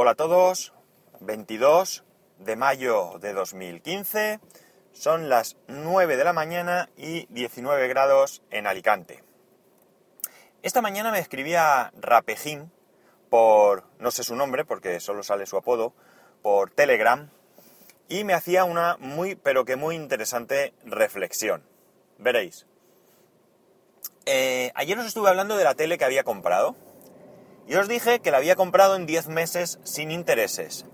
Hola a todos, 22 de mayo de 2015, son las 9 de la mañana y 19 grados en Alicante. Esta mañana me escribía Rapejín por, no sé su nombre porque solo sale su apodo, por Telegram y me hacía una muy, pero que muy interesante reflexión. Veréis. Eh, ayer os estuve hablando de la tele que había comprado y os dije que la había comprado en 10 meses sin intereses,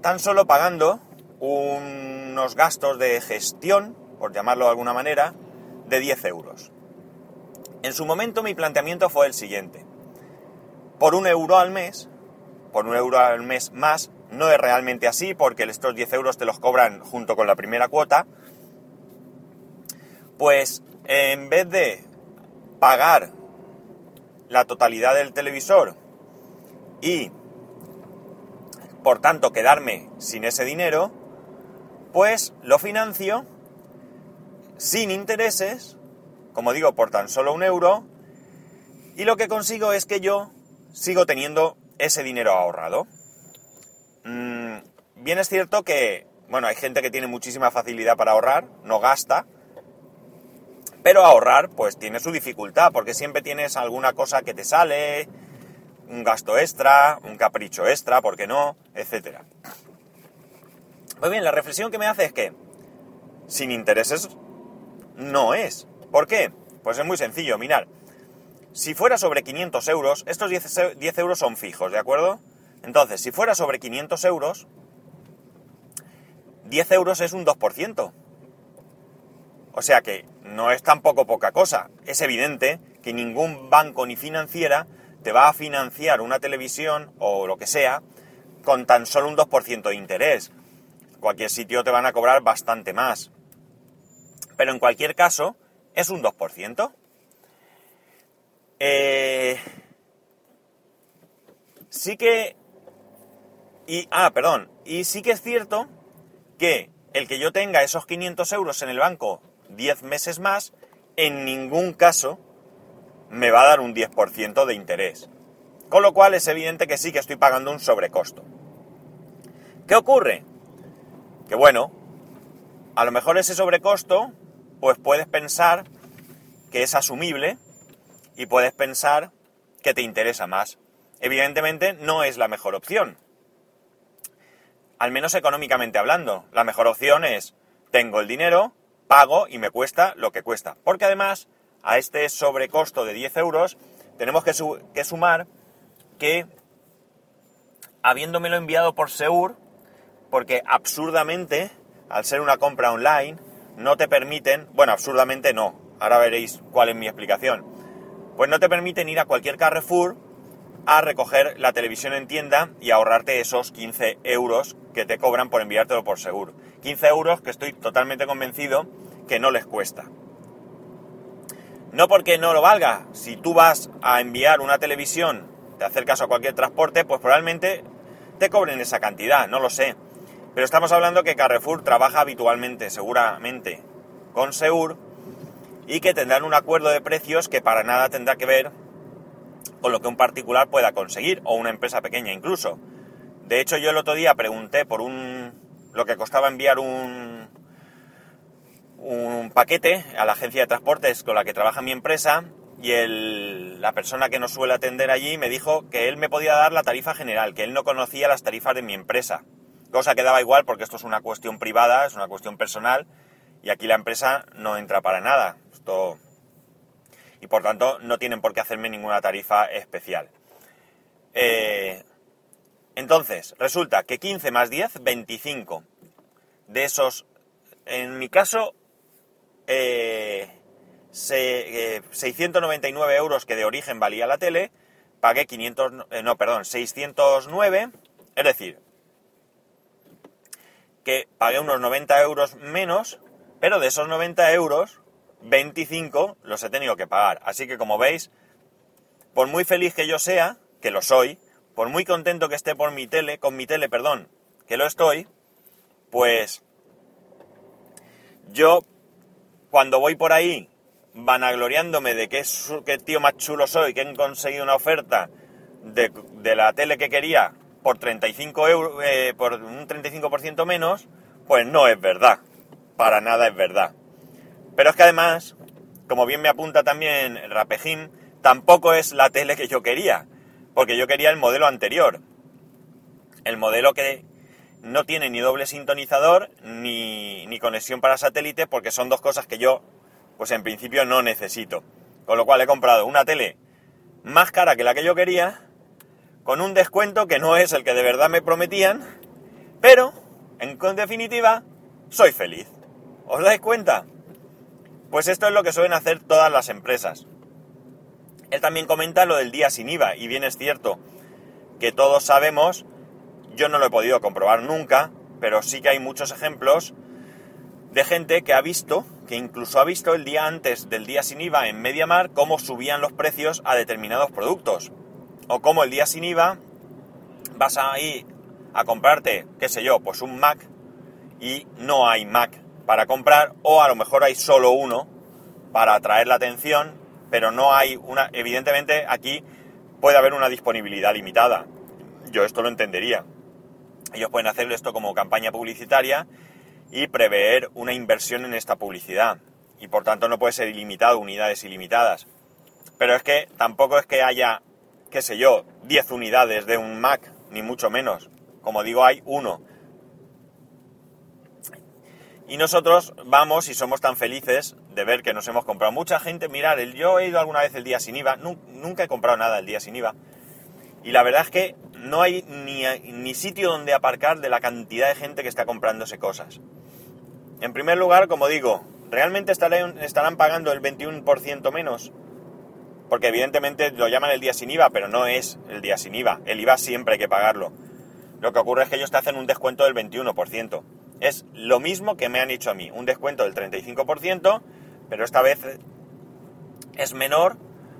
tan solo pagando unos gastos de gestión, por llamarlo de alguna manera, de 10 euros. En su momento mi planteamiento fue el siguiente. Por un euro al mes, por un euro al mes más, no es realmente así porque estos 10 euros te los cobran junto con la primera cuota, pues en vez de pagar la totalidad del televisor y por tanto quedarme sin ese dinero, pues lo financio sin intereses, como digo, por tan solo un euro, y lo que consigo es que yo sigo teniendo ese dinero ahorrado. Mm, bien es cierto que, bueno, hay gente que tiene muchísima facilidad para ahorrar, no gasta, pero ahorrar, pues tiene su dificultad, porque siempre tienes alguna cosa que te sale, un gasto extra, un capricho extra, ¿por qué no? Etcétera. Muy bien, la reflexión que me hace es que sin intereses no es. ¿Por qué? Pues es muy sencillo, mirar. Si fuera sobre 500 euros, estos 10, 10 euros son fijos, ¿de acuerdo? Entonces, si fuera sobre 500 euros, 10 euros es un 2%. O sea que no es tampoco poca cosa. Es evidente que ningún banco ni financiera te va a financiar una televisión o lo que sea con tan solo un 2% de interés. Cualquier sitio te van a cobrar bastante más. Pero en cualquier caso, es un 2%. Eh, sí que... Y, ah, perdón. Y sí que es cierto que el que yo tenga esos 500 euros en el banco 10 meses más, en ningún caso me va a dar un 10% de interés. Con lo cual es evidente que sí que estoy pagando un sobrecosto. ¿Qué ocurre? Que bueno, a lo mejor ese sobrecosto, pues puedes pensar que es asumible y puedes pensar que te interesa más. Evidentemente no es la mejor opción. Al menos económicamente hablando. La mejor opción es, tengo el dinero, pago y me cuesta lo que cuesta. Porque además, a este sobrecosto de 10 euros, tenemos que, sumar que, habiéndomelo enviado por Seur, porque absurdamente, al ser una compra online, no te permiten, bueno, absurdamente no, ahora veréis cuál es mi explicación, pues no te permiten ir a cualquier Carrefour a recoger la televisión en tienda y ahorrarte esos 15 euros que te cobran por enviártelo por seguro. 15 euros que estoy totalmente convencido que no les cuesta. No porque no lo valga, si tú vas a enviar una televisión, te acercas a cualquier transporte, pues probablemente te cobren esa cantidad, no lo sé. Pero estamos hablando que Carrefour trabaja habitualmente, seguramente, con Seur y que tendrán un acuerdo de precios que para nada tendrá que ver con lo que un particular pueda conseguir, o una empresa pequeña incluso. De hecho, yo el otro día pregunté por un lo que costaba enviar un, un paquete a la agencia de transportes con la que trabaja mi empresa y el, la persona que nos suele atender allí me dijo que él me podía dar la tarifa general, que él no conocía las tarifas de mi empresa. Cosa que daba igual porque esto es una cuestión privada, es una cuestión personal y aquí la empresa no entra para nada. Esto... Y por tanto no tienen por qué hacerme ninguna tarifa especial. Eh, entonces, resulta que 15 más 10, 25. De esos, en mi caso, eh, 699 eh, euros que de origen valía la tele, pagué 500, eh, no, perdón, 609, es decir, que pagué unos 90 euros menos, pero de esos 90 euros, 25 los he tenido que pagar. Así que como veis, por muy feliz que yo sea, que lo soy, por muy contento que esté por mi tele, con mi tele, perdón, que lo estoy, pues yo cuando voy por ahí vanagloriándome de qué, tío más chulo soy, que he conseguido una oferta de, de la tele que quería por 35 euros, eh, por un 35% menos, pues no es verdad. Para nada es verdad. Pero es que además, como bien me apunta también Rapejim, tampoco es la tele que yo quería. Porque yo quería el modelo anterior. El modelo que no tiene ni doble sintonizador ni, ni conexión para satélite porque son dos cosas que yo, pues en principio no necesito. Con lo cual he comprado una tele más cara que la que yo quería, con un descuento que no es el que de verdad me prometían, pero, en definitiva, soy feliz. ¿Os dais cuenta? Pues esto es lo que suelen hacer todas las empresas. Él también comenta lo del día sin IVA, y bien es cierto que todos sabemos, yo no lo he podido comprobar nunca, pero sí que hay muchos ejemplos de gente que ha visto, que incluso ha visto el día antes del día sin IVA en MediaMar cómo subían los precios a determinados productos. O cómo el día sin IVA vas a ir a comprarte, qué sé yo, pues un Mac y no hay Mac para comprar o a lo mejor hay solo uno para atraer la atención, pero no hay una, evidentemente aquí puede haber una disponibilidad limitada. Yo esto lo entendería. Ellos pueden hacer esto como campaña publicitaria y prever una inversión en esta publicidad. Y por tanto no puede ser ilimitado, unidades ilimitadas. Pero es que tampoco es que haya, qué sé yo, 10 unidades de un Mac, ni mucho menos. Como digo, hay uno. Y nosotros vamos y somos tan felices de ver que nos hemos comprado. Mucha gente, mirar, yo he ido alguna vez el día sin IVA, nunca he comprado nada el día sin IVA. Y la verdad es que no hay ni, ni sitio donde aparcar de la cantidad de gente que está comprándose cosas. En primer lugar, como digo, ¿realmente estarán, estarán pagando el 21% menos? Porque evidentemente lo llaman el día sin IVA, pero no es el día sin IVA. El IVA siempre hay que pagarlo. Lo que ocurre es que ellos te hacen un descuento del 21%. Es lo mismo que me han hecho a mí, un descuento del 35%, pero esta vez es menor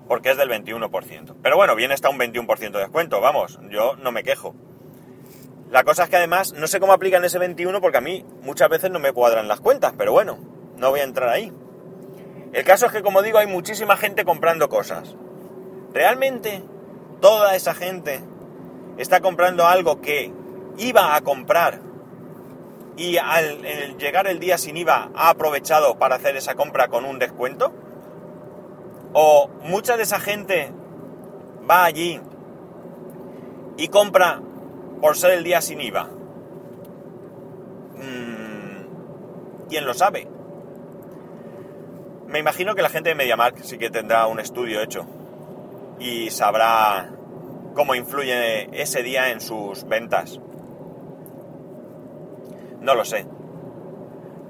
porque es del 21%. Pero bueno, bien está un 21% de descuento, vamos, yo no me quejo. La cosa es que además no sé cómo aplican ese 21 porque a mí muchas veces no me cuadran las cuentas, pero bueno, no voy a entrar ahí. El caso es que, como digo, hay muchísima gente comprando cosas. ¿Realmente toda esa gente está comprando algo que iba a comprar y al llegar el día sin IVA ha aprovechado para hacer esa compra con un descuento? ¿O mucha de esa gente va allí y compra por ser el día sin IVA? Mm, ¿Quién lo sabe? Me imagino que la gente de MediaMark sí que tendrá un estudio hecho y sabrá cómo influye ese día en sus ventas. No lo sé.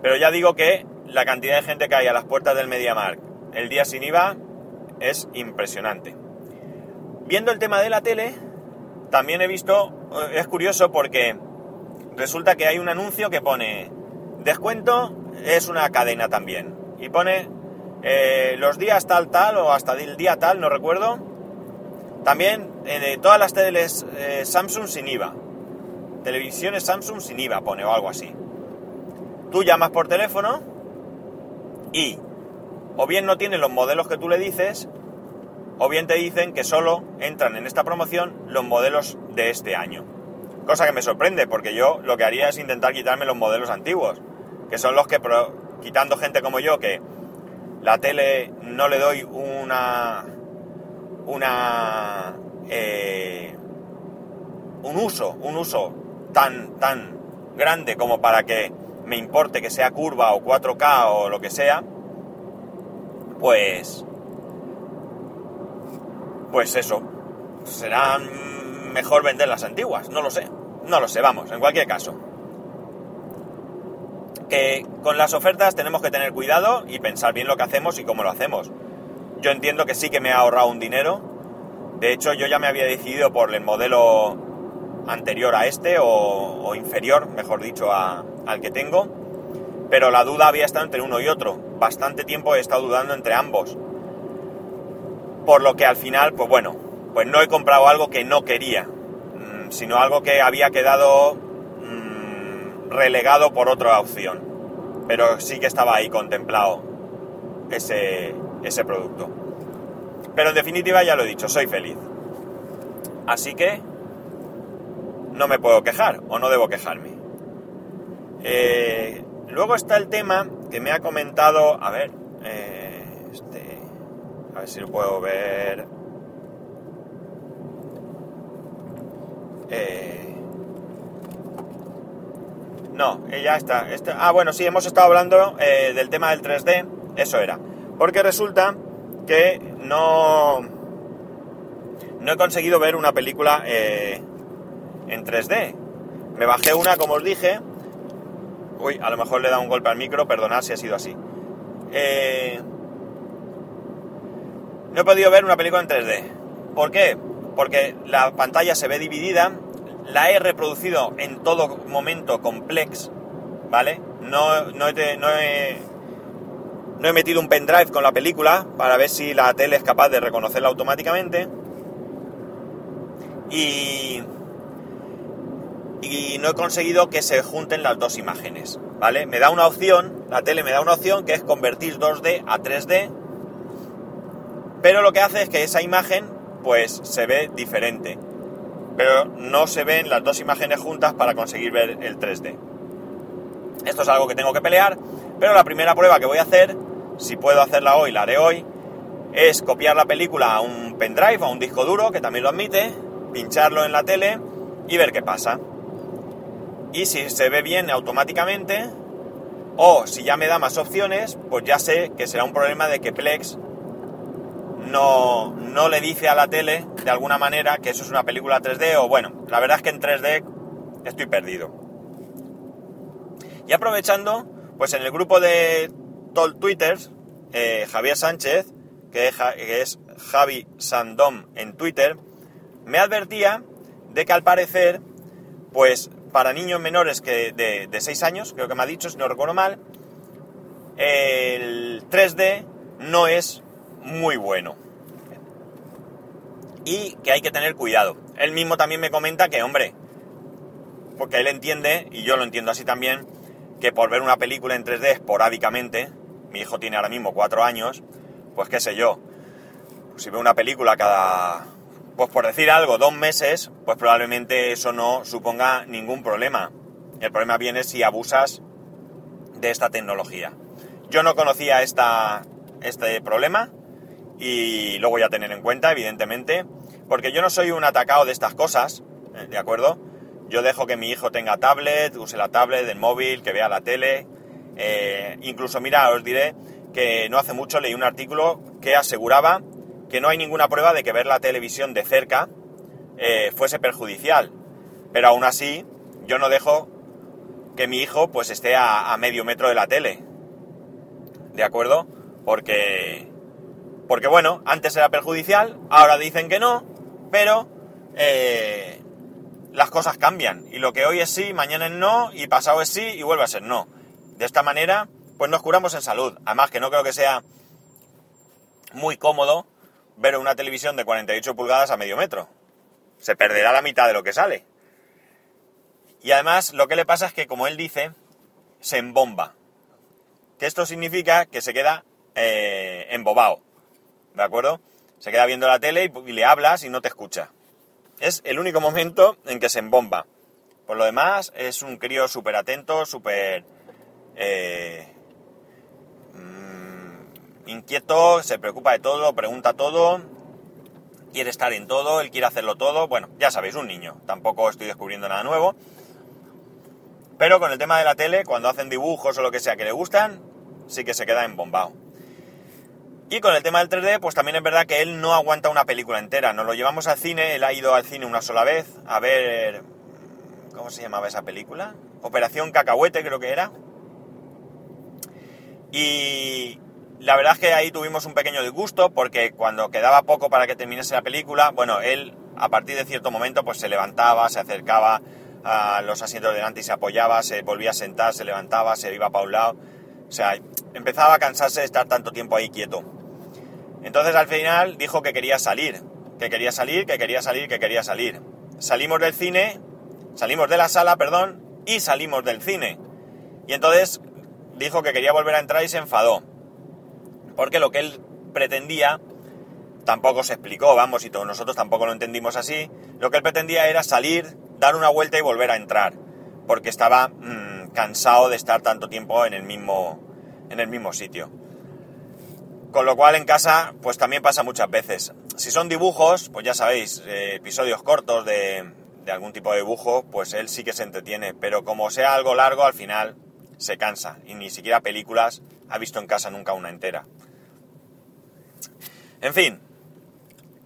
Pero ya digo que la cantidad de gente que hay a las puertas del MediaMark el día sin IVA es impresionante. Viendo el tema de la tele, también he visto, eh, es curioso porque resulta que hay un anuncio que pone descuento, es una cadena también, y pone eh, los días tal tal o hasta el día tal, no recuerdo, también eh, todas las teles Samsung sin IVA, televisiones Samsung sin IVA pone o algo así. Tú llamas por teléfono y o bien no tiene los modelos que tú le dices o bien te dicen que solo entran en esta promoción los modelos de este año. Cosa que me sorprende, porque yo lo que haría es intentar quitarme los modelos antiguos, que son los que, quitando gente como yo, que la tele no le doy una. una. Eh, un uso, un uso tan, tan grande como para que me importe que sea curva o 4K o lo que sea, pues pues eso, será mejor vender las antiguas, no lo sé, no lo sé, vamos, en cualquier caso. Que con las ofertas tenemos que tener cuidado y pensar bien lo que hacemos y cómo lo hacemos. Yo entiendo que sí que me ha ahorrado un dinero, de hecho yo ya me había decidido por el modelo anterior a este o, inferior, mejor dicho, al que tengo, pero la duda había estado entre uno y otro. Bastante tiempo he estado dudando entre ambos por lo que al final, pues bueno, pues no he comprado algo que no quería, mm, sino algo que había quedado mm, relegado por otra opción. Pero sí que estaba ahí contemplado ese, ese producto. Pero en definitiva ya lo he dicho, soy feliz. Así que no me puedo quejar o no debo quejarme. Eh, luego está el tema que me ha comentado, a ver, eh, este, a ver si lo puedo ver. Eh, no, ya está. Este, ah, bueno, sí, hemos estado hablando del tema del 3D, eso era. Porque resulta que no, no he conseguido ver una película en 3D. Me bajé una, como os dije. Uy, a lo mejor le he dado un golpe al micro, perdonad si ha sido así. Eh, no he podido ver una película en 3D. ¿Por qué? Porque la pantalla se ve dividida, la he reproducido en todo momento complex, ¿vale? No, no, he, no, he, no he metido un pendrive con la película para ver si la tele es capaz de reconocerla automáticamente. Y, y no he conseguido que se junten las dos imágenes, ¿vale? Me da una opción, la tele me da una opción que es convertir 2D a 3D, pero lo que hace es que esa imagen pues se ve diferente, pero no se ven las dos imágenes juntas para conseguir ver el 3D. Esto es algo que tengo que pelear, pero la primera prueba que voy a hacer, si puedo hacerla hoy, la haré hoy, es copiar la película a un pendrive, a un disco duro, que también lo admite, pincharlo en la tele y ver qué pasa y si se ve bien automáticamente o si ya me da más opciones, pues ya sé que será un problema de que Plex no, no le dice a la tele de alguna manera que eso es una película 3D o bueno, la verdad es que en 3D estoy perdido. Y aprovechando, pues en el grupo de Tol Twitters, eh, Javier Sánchez, que es Javi Sandom en Twitter, me advertía de que al parecer, pues para niños menores que de, de 6 años, creo que me ha dicho, si no recuerdo mal, el 3D no es muy bueno. Y que hay que tener cuidado. Él mismo también me comenta que, hombre, porque él entiende, y yo lo entiendo así también, que por ver una película en 3D esporádicamente, mi hijo tiene ahora mismo 4 años, pues qué sé yo, si ve una película cada pues por decir algo, dos meses, pues probablemente eso no suponga ningún problema. El problema viene si abusas de esta tecnología. Yo no conocía esta, este problema y lo voy a tener en cuenta, evidentemente, porque yo no soy un atacado de estas cosas, ¿eh? ¿de acuerdo? Yo dejo que mi hijo tenga tablet, use la tablet, el móvil, que vea la tele. Eh, incluso, mira, os diré que no hace mucho leí un artículo que aseguraba que no hay ninguna prueba de que ver la televisión de cerca eh, fuese perjudicial. Pero aún así, yo no dejo que mi hijo pues esté a, medio metro de la tele. ¿De acuerdo? Porque. Porque bueno, antes era perjudicial, ahora dicen que no, pero eh, las cosas cambian. Y lo que hoy es sí, mañana es no, y pasado es sí, y vuelve a ser no. De esta manera, pues nos curamos en salud. Además que no creo que sea muy cómodo ver una televisión de 48 pulgadas a medio metro. Se perderá la mitad de lo que sale. Y además lo que le pasa es que, como él dice, se embomba. Que esto significa que se queda eh, embobado. ¿De acuerdo? Se queda viendo la tele y, le hablas y no te escucha. Es el único momento en que se embomba. Por lo demás, es un crío súper atento, súper... Eh, inquieto, se preocupa de todo, pregunta todo, quiere estar en todo, él quiere hacerlo todo. Bueno, ya sabéis, un niño. Tampoco estoy descubriendo nada nuevo. Pero con el tema de la tele, cuando hacen dibujos o lo que sea que le gustan, sí que se queda embombado. Y con el tema del 3D, pues también es verdad que él no aguanta una película entera. Nos lo llevamos al cine, él ha ido al cine una sola vez a ver... ¿Cómo se llamaba esa película? Operación Cacahuete creo que era. Y, la verdad es que ahí tuvimos un pequeño disgusto porque cuando quedaba poco para que terminase la película, bueno, él a partir de cierto momento pues se levantaba, se acercaba a los asientos delante y se apoyaba, se volvía a sentar, se levantaba, se iba para un lado. O sea, empezaba a cansarse de estar tanto tiempo ahí quieto. Entonces al final dijo que quería salir, que quería salir, que quería salir, que quería salir. Salimos del cine, salimos de la sala, perdón, y salimos del cine. Y entonces dijo que quería volver a entrar y se enfadó. Porque lo que él pretendía tampoco se explicó, vamos, y todos nosotros tampoco lo entendimos así. Lo que él pretendía era salir, dar una vuelta y volver a entrar, porque estaba mm, cansado de estar tanto tiempo en el mismo, en el mismo sitio. Con lo cual en casa, pues también pasa muchas veces. Si son dibujos, pues ya sabéis, eh, episodios cortos de, de algún tipo de dibujo, pues él sí que se entretiene, pero como sea algo largo, al final se cansa y ni siquiera películas ha visto en casa nunca una entera. En fin,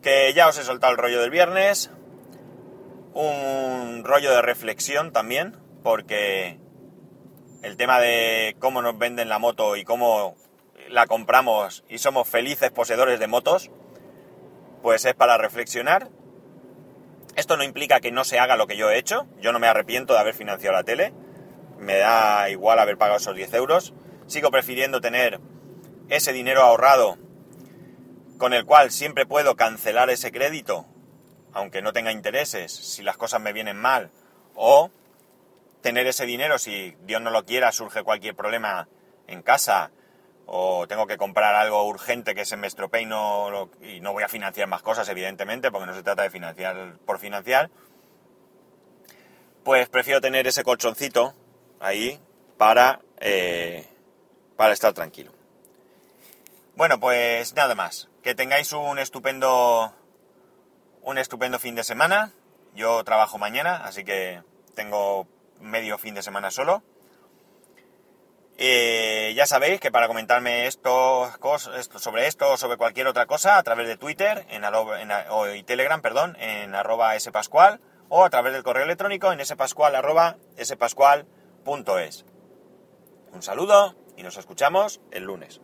que ya os he soltado el rollo del viernes, un rollo de reflexión también, porque el tema de cómo nos venden la moto y cómo la compramos y somos felices poseedores de motos, pues es para reflexionar. Esto no implica que no se haga lo que yo he hecho, yo no me arrepiento de haber financiado la tele, me da igual haber pagado esos 10 euros, sigo prefiriendo tener ese dinero ahorrado con el cual siempre puedo cancelar ese crédito, aunque no tenga intereses, si las cosas me vienen mal, o tener ese dinero si Dios no lo quiera, surge cualquier problema en casa, o tengo que comprar algo urgente que se me estropee y no, y no voy a financiar más cosas, evidentemente, porque no se trata de financiar por financiar, pues prefiero tener ese colchoncito ahí para, eh, para estar tranquilo. Bueno, pues nada más. Que tengáis un estupendo, un estupendo fin de semana. Yo trabajo mañana, así que tengo medio fin de semana solo. Eh, ya sabéis que para comentarme esto, sobre esto o sobre cualquier otra cosa, a través de Twitter en, o, y Telegram, perdón, en arroba spascual, o a través del correo electrónico en spascual arroba spascual.es. Un saludo y nos escuchamos el lunes.